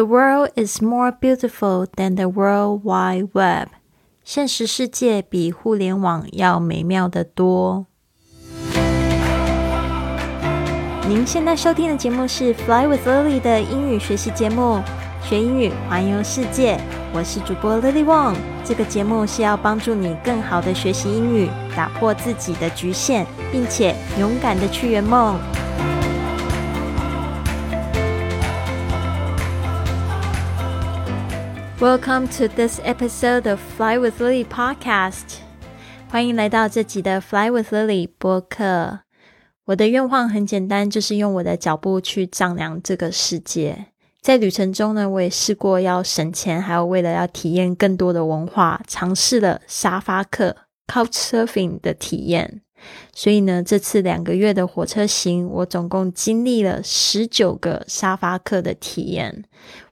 The world is more beautiful than the World Wide Web。现实世界比互联网要美妙的多。您现在收听的节目是《Fly with Lily》的英语学习节目，学英语环游世界。我是主播 Lily Wong。这个节目是要帮助你更好的学习英语，打破自己的局限，并且勇敢的去圆梦。Welcome to this episode of Fly with Lily podcast。欢迎来到这集的 Fly with Lily 播客。我的愿望很简单，就是用我的脚步去丈量这个世界。在旅程中呢，我也试过要省钱，还有为了要体验更多的文化，尝试了沙发客 （couch surfing） 的体验。所以呢，这次两个月的火车行，我总共经历了十九个沙发客的体验。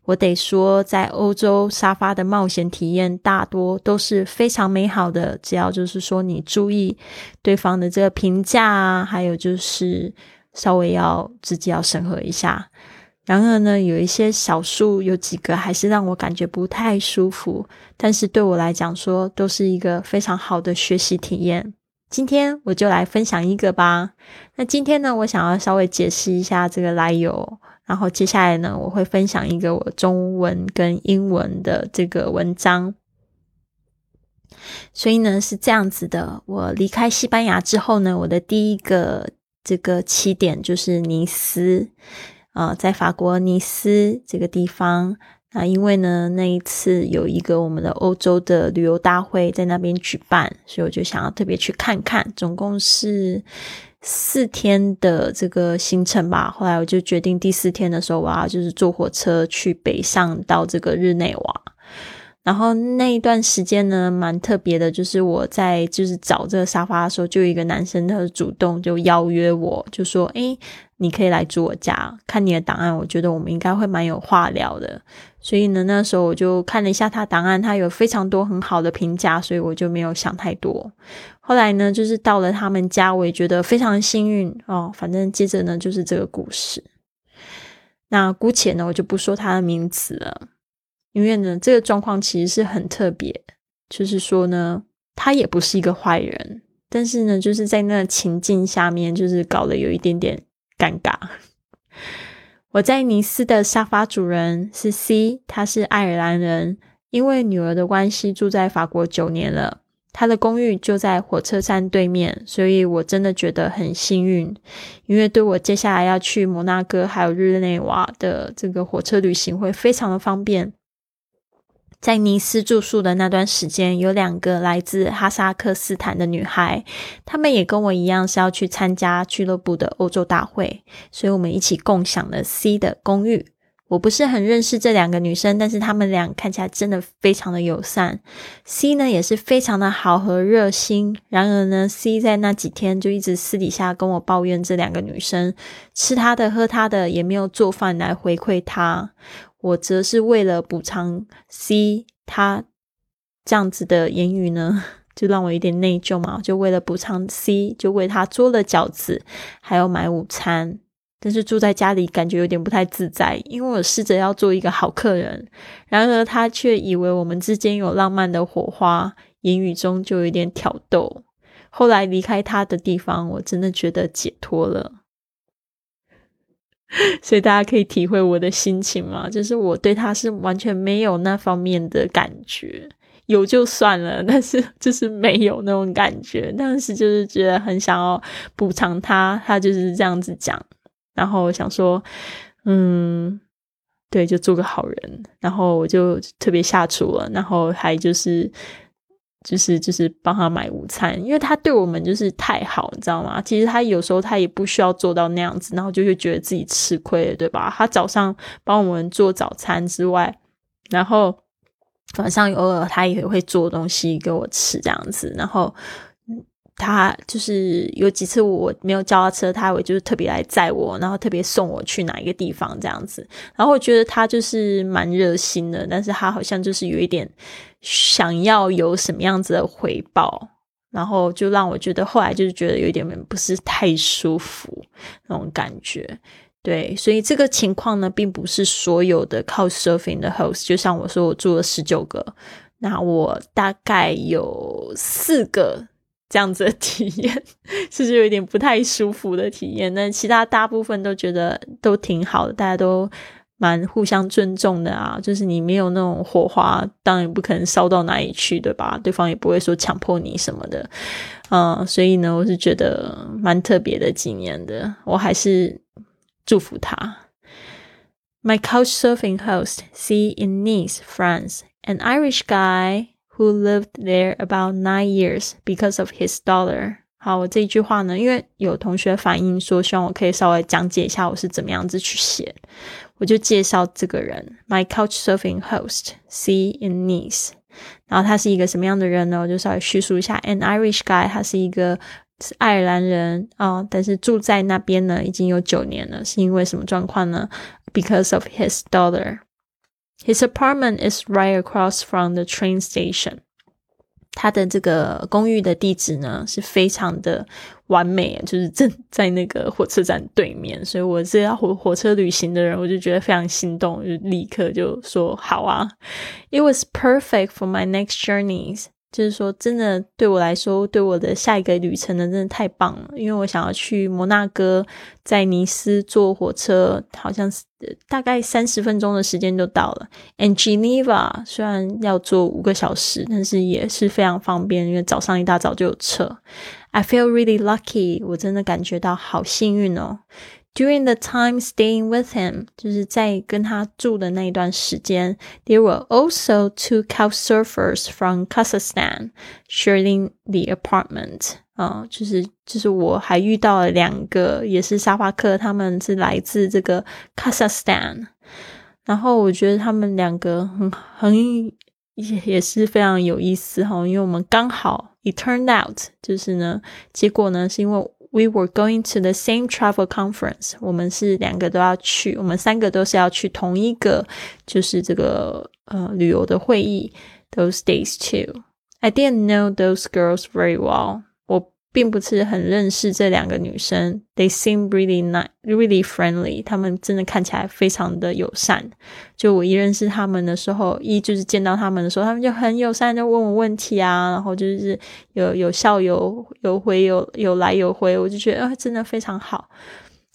我得说，在欧洲沙发的冒险体验大多都是非常美好的，只要就是说你注意对方的这个评价啊，还有就是稍微要自己要审核一下。然而呢，有一些少数有几个还是让我感觉不太舒服，但是对我来讲说都是一个非常好的学习体验。今天我就来分享一个吧。那今天呢，我想要稍微解释一下这个来由。然后接下来呢，我会分享一个我中文跟英文的这个文章。所以呢是这样子的，我离开西班牙之后呢，我的第一个这个起点就是尼斯，啊，在法国尼斯这个地方。那因为呢那一次有一个我们的欧洲的旅游大会在那边举办，所以我就想要特别去看看。总共是。四天的这个行程吧，后来我就决定第四天的时候，我要就是坐火车去北上到这个日内瓦。然后那一段时间呢，蛮特别的，就是我在就是找这个沙发的时候，就有一个男生他主动就邀约我，就说：“诶，你可以来住我家，看你的档案，我觉得我们应该会蛮有话聊的。”所以呢，那时候我就看了一下他档案，他有非常多很好的评价，所以我就没有想太多。后来呢，就是到了他们家，我也觉得非常幸运哦。反正接着呢，就是这个故事。那姑且呢，我就不说他的名字了，因为呢，这个状况其实是很特别。就是说呢，他也不是一个坏人，但是呢，就是在那情境下面，就是搞得有一点点尴尬。我在尼斯的沙发主人是 C，他是爱尔兰人，因为女儿的关系住在法国九年了。他的公寓就在火车站对面，所以我真的觉得很幸运，因为对我接下来要去摩纳哥还有日内瓦的这个火车旅行会非常的方便。在尼斯住宿的那段时间，有两个来自哈萨克斯坦的女孩，她们也跟我一样是要去参加俱乐部的欧洲大会，所以我们一起共享了 C 的公寓。我不是很认识这两个女生，但是她们俩看起来真的非常的友善。C 呢也是非常的好和热心。然而呢，C 在那几天就一直私底下跟我抱怨这两个女生吃她的喝她的，也没有做饭来回馈她。我则是为了补偿 C 他这样子的言语呢，就让我有点内疚嘛。就为了补偿 C，就为他做了饺子，还要买午餐。但是住在家里感觉有点不太自在，因为我试着要做一个好客人，然而他却以为我们之间有浪漫的火花，言语中就有点挑逗。后来离开他的地方，我真的觉得解脱了。所以大家可以体会我的心情吗？就是我对他是完全没有那方面的感觉，有就算了，但是就是没有那种感觉。但是就是觉得很想要补偿他，他就是这样子讲。然后想说，嗯，对，就做个好人。然后我就特别下厨了，然后还就是，就是就是帮他买午餐，因为他对我们就是太好，你知道吗？其实他有时候他也不需要做到那样子，然后就会觉得自己吃亏了，对吧？他早上帮我们做早餐之外，然后晚上偶尔他也会做东西给我吃，这样子，然后。他就是有几次我没有叫他车，他会就是特别来载我，然后特别送我去哪一个地方这样子。然后我觉得他就是蛮热心的，但是他好像就是有一点想要有什么样子的回报，然后就让我觉得后来就是觉得有点不是太舒服那种感觉。对，所以这个情况呢，并不是所有的靠 surfing 的 host，就像我说，我住了十九个，那我大概有四个这样子的体验，是不是有一点不太舒服的体验？那其他大部分都觉得都挺好的，大家都蛮互相尊重的啊。就是你没有那种火花，当然不可能烧到哪里去，对吧？对方也不会说强迫你什么的，嗯，所以呢，我是觉得蛮特别的几年的，我还是。祝福他。My couchsurfing host see in Nice, France, an Irish guy who lived there about nine years because of his daughter. 好，我这一句话呢，因为有同学反映说，希望我可以稍微讲解一下我是怎么样子去写，我就介绍这个人，My couchsurfing host see in Nice。然后他是一个什么样的人呢？我就稍微叙述一下，an Irish guy，他是一个是爱尔兰人啊，但是住在那边呢已经有九年了。是因为什么状况呢？Because of his daughter, his apartment is right across from the train station. 他的这个公寓的地址呢是非常的完美，就是正在那个火车站对面。所以我是要火火车旅行的人，我就觉得非常心动，就立刻就说好啊。It was perfect for my next journeys. 就是说，真的对我来说，对我的下一个旅程呢，真的太棒了。因为我想要去摩纳哥，在尼斯坐火车，好像是大概三十分钟的时间就到了。And Geneva 虽然要坐五个小时，但是也是非常方便，因为早上一大早就有车。I feel really lucky，我真的感觉到好幸运哦。During the time staying with him，就是在跟他住的那一段时间，there were also two couch surfers from Kazakhstan sharing the apartment。啊，就是就是我还遇到了两个也是沙发客，他们是来自这个 Kazakhstan。然后我觉得他们两个很很也也是非常有意思哈，因为我们刚好 it turned out 就是呢，结果呢是因为。 We were going to the same travel conference。我们是两个都要去，我们三个都是要去同一个，就是这个呃旅游的会议。Those days too. I didn't know those girls very well. 并不是很认识这两个女生，They seem really nice, really friendly。她们真的看起来非常的友善。就我一认识他们的时候，一就是见到他们的时候，他们就很友善，就问我问题啊，然后就是有有笑有有回有有来有回，我就觉得啊，真的非常好。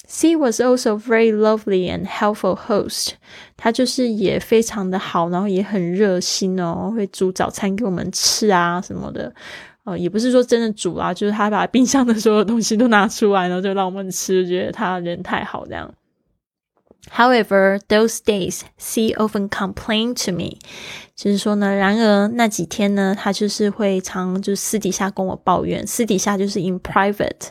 C was also very lovely and helpful host。他就是也非常的好，然后也很热心哦，会煮早餐给我们吃啊什么的。哦，也不是说真的煮啊，就是他把冰箱的所有东西都拿出来，然后就让我们吃，觉得他人太好这样。However, those days, C often complained to me. 就是说呢，然而那几天呢，他就是会常就私底下跟我抱怨，私底下就是 in private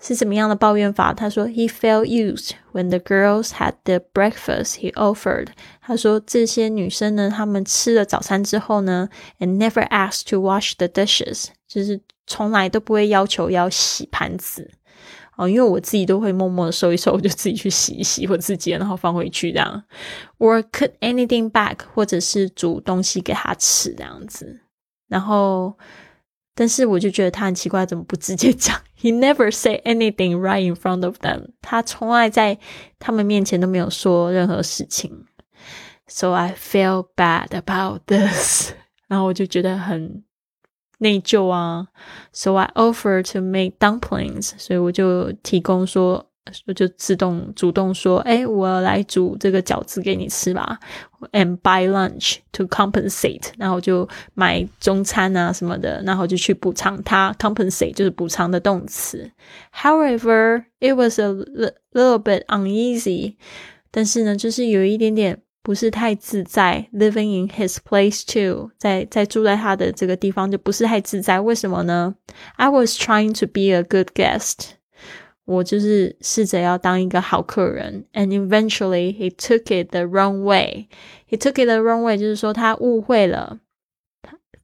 是怎么样的抱怨法？他说 he felt used when the girls had the breakfast he offered。他说这些女生呢，她们吃了早餐之后呢，and never asked to wash the dishes，就是从来都不会要求要洗盘子。哦，因为我自己都会默默的收一收，我就自己去洗一洗我自己，然后放回去这样。Or cook anything back，或者是煮东西给他吃这样子。然后，但是我就觉得他很奇怪，怎么不直接讲？He never say anything right in front of them。他从来在他们面前都没有说任何事情。So I feel bad about this。然后我就觉得很。内疚啊，so I offer to make dumplings，所以我就提供说，我就自动主动说，哎，我来煮这个饺子给你吃吧，and buy lunch to compensate，然后就买中餐啊什么的，然后就去补偿他，compensate 就是补偿的动词。However, it was a little bit uneasy，但是呢，就是有一点点。 不是太自在，living in his place too，在在住在他的这个地方就不是太自在。为什么呢？I was trying to be a good guest，我就是试着要当一个好客人，and eventually he took it the wrong way。He took it the wrong way，就是说他误会了，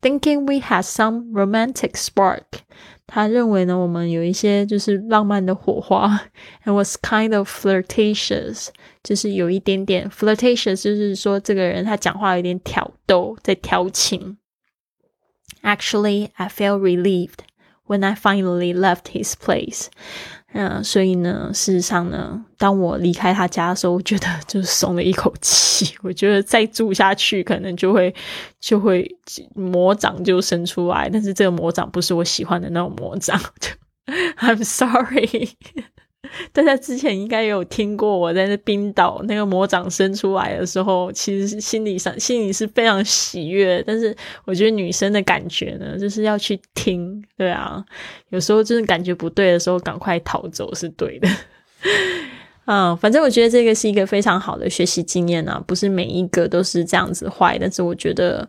thinking we had some romantic spark。 他认为呢，我们有一些就是浪漫的火花，and was kind of flirtatious，就是有一点点 flirtatious，就是说这个人他讲话有点挑逗，在调情。Actually, I felt relieved when I finally left his place。嗯，所以呢，事实上呢，当我离开他家的时候，我觉得就是松了一口气。我觉得再住下去，可能就会就会魔掌就伸出来，但是这个魔掌不是我喜欢的那种魔掌。I'm sorry。大家之前应该有听过我在那冰岛那个魔掌生出来的时候，其实心理上心里是非常喜悦。但是我觉得女生的感觉呢，就是要去听，对啊，有时候真的感觉不对的时候，赶快逃走是对的。嗯，反正我觉得这个是一个非常好的学习经验啊，不是每一个都是这样子坏，但是我觉得，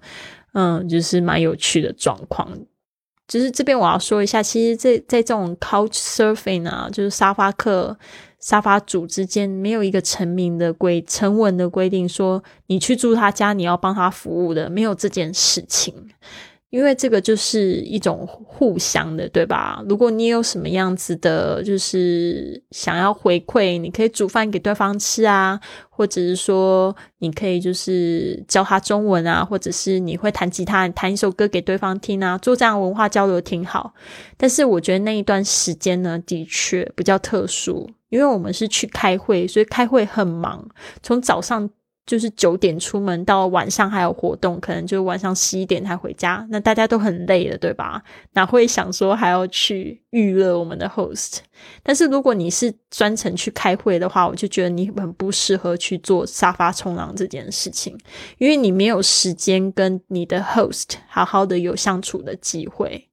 嗯，就是蛮有趣的状况。就是这边我要说一下，其实，在在这种 couch surfing 啊，就是沙发客、沙发主之间，没有一个成名的规、成文的规定说，你去住他家，你要帮他服务的，没有这件事情。因为这个就是一种互相的，对吧？如果你有什么样子的，就是想要回馈，你可以煮饭给对方吃啊，或者是说你可以就是教他中文啊，或者是你会弹吉他，弹一首歌给对方听啊，做这样文化交流挺好。但是我觉得那一段时间呢，的确比较特殊，因为我们是去开会，所以开会很忙，从早上。就是九点出门，到晚上还有活动，可能就晚上十一点才回家。那大家都很累了，对吧？哪会想说还要去娱乐我们的 host？但是如果你是专程去开会的话，我就觉得你很不适合去做沙发冲浪这件事情，因为你没有时间跟你的 host 好好的有相处的机会。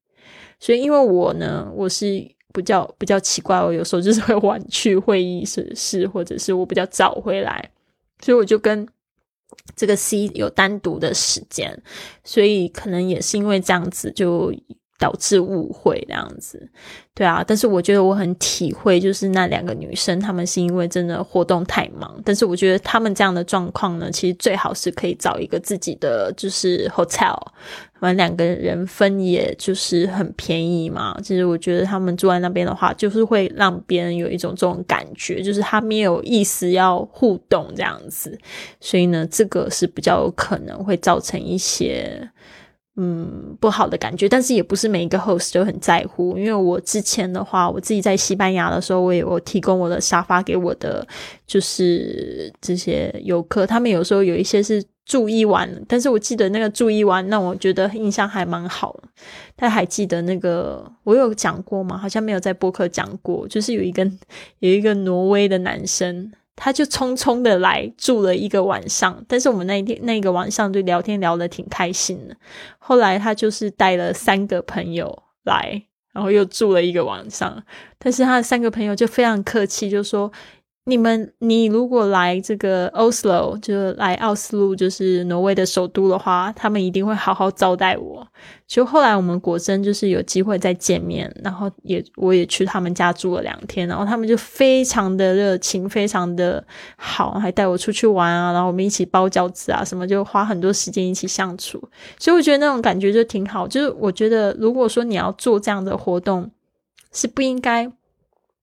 所以，因为我呢，我是比较比较奇怪，我有时候就是会晚去会议室，是或者是我比较早回来。所以我就跟这个 C 有单独的时间，所以可能也是因为这样子，就导致误会这样子。对啊，但是我觉得我很体会，就是那两个女生，她们是因为真的活动太忙。但是我觉得她们这样的状况呢，其实最好是可以找一个自己的就是 hotel，完两个人分也就是很便宜嘛。其实我觉得他们住在那边的话，就是会让别人有一种这种感觉，就是他没有意思要互动这样子。所以呢，这个是比较有可能会造成一些。嗯，不好的感觉，但是也不是每一个 host 都很在乎。因为我之前的话，我自己在西班牙的时候，我也有提供我的沙发给我的，就是这些游客。他们有时候有一些是住一晚，但是我记得那个住一晚，那我觉得印象还蛮好。他还记得那个我有讲过吗？好像没有在播客讲过，就是有一个有一个挪威的男生。他就匆匆的来住了一个晚上，但是我们那一天那个晚上就聊天聊得挺开心的。后来他就是带了三个朋友来，然后又住了一个晚上，但是他的三个朋友就非常客气，就说。你们，你如果来这个 Oslo，就来奥斯陆，就是挪威的首都的话，他们一定会好好招待我。就后来我们果真就是有机会再见面，然后也我也去他们家住了两天，然后他们就非常的热情，非常的好，还带我出去玩啊，然后我们一起包饺子啊，什么就花很多时间一起相处。所以我觉得那种感觉就挺好。就是我觉得，如果说你要做这样的活动，是不应该。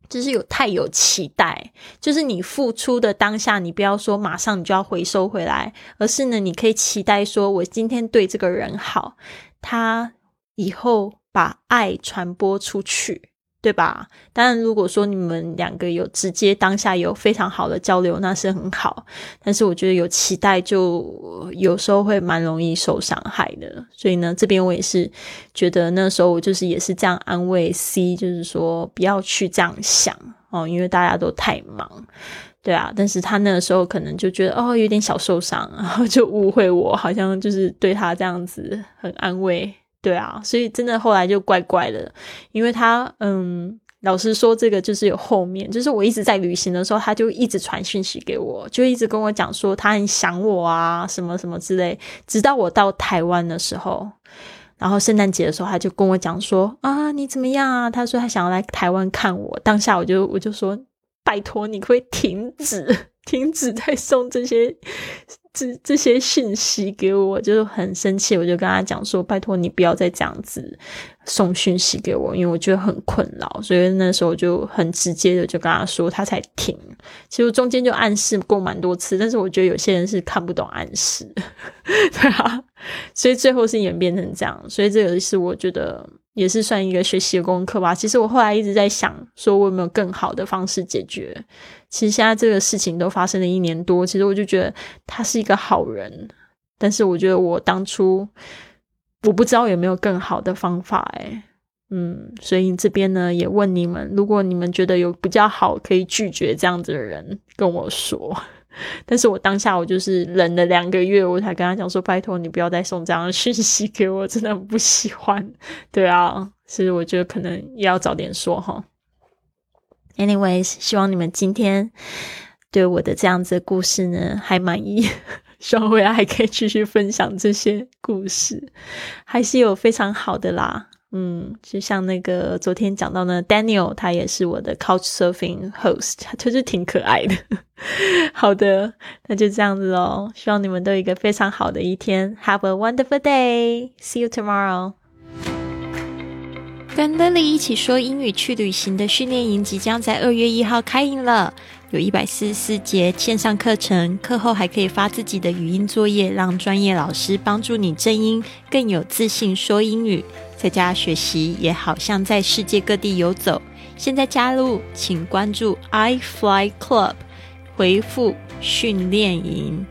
就是有太有期待，就是你付出的当下，你不要说马上你就要回收回来，而是呢，你可以期待说，我今天对这个人好，他以后把爱传播出去。对吧？当然，如果说你们两个有直接当下有非常好的交流，那是很好。但是我觉得有期待，就有时候会蛮容易受伤害的。所以呢，这边我也是觉得那时候我就是也是这样安慰 C，就是说不要去这样想哦，因为大家都太忙，对啊。但是他那个时候可能就觉得哦有点小受伤，然后就误会我，好像就是对他这样子很安慰。对啊，所以真的后来就怪怪的，因为他嗯，老实说，这个就是有后面，就是我一直在旅行的时候，他就一直传讯息给我，就一直跟我讲说他很想我啊，什么什么之类。直到我到台湾的时候，然后圣诞节的时候，他就跟我讲说啊，你怎么样啊？他说他想要来台湾看我。当下我就我就说，拜托你可以停止，停止再送这些。这这些信息给我，就是很生气。我就跟他讲说：“拜托你不要再这样子送讯息给我，因为我觉得很困扰。”所以那时候就很直接的就跟他说，他才停。其实中间就暗示过蛮多次，但是我觉得有些人是看不懂暗示，对啊。所以最后是演变成这样。所以这个是我觉得，也是算一个学习的功课吧。其实我后来一直在想，说我有没有更好的方式解决。其实现在这个事情都发生了一年多，其实我就觉得他是一个好人，但是我觉得我当初我不知道有没有更好的方法，诶嗯，所以这边呢也问你们，如果你们觉得有比较好可以拒绝这样子的人，跟我说。但是我当下我就是忍了两个月，我才跟他讲说，拜托你不要再送这样的讯息给我，真的很不喜欢。对啊，所以我觉得可能也要早点说哈。Anyways，希望你们今天对我的这样子的故事呢还满意，希望未来还可以继续分享这些故事，还是有非常好的啦。嗯，就像那个昨天讲到呢，Daniel 他也是我的 Couch Surfing host，他就是挺可爱的。好的，那就这样子喽。希望你们都有一个非常好的一天，Have a wonderful day. See you tomorrow. 跟 Lily 一起说英语去旅行的训练营即将在二月一号开营了，有一百四十四节线上课程，课后还可以发自己的语音作业，让专业老师帮助你正音，更有自信说英语。在家学习也好像在世界各地游走。现在加入，请关注 iFly Club，回复训练营。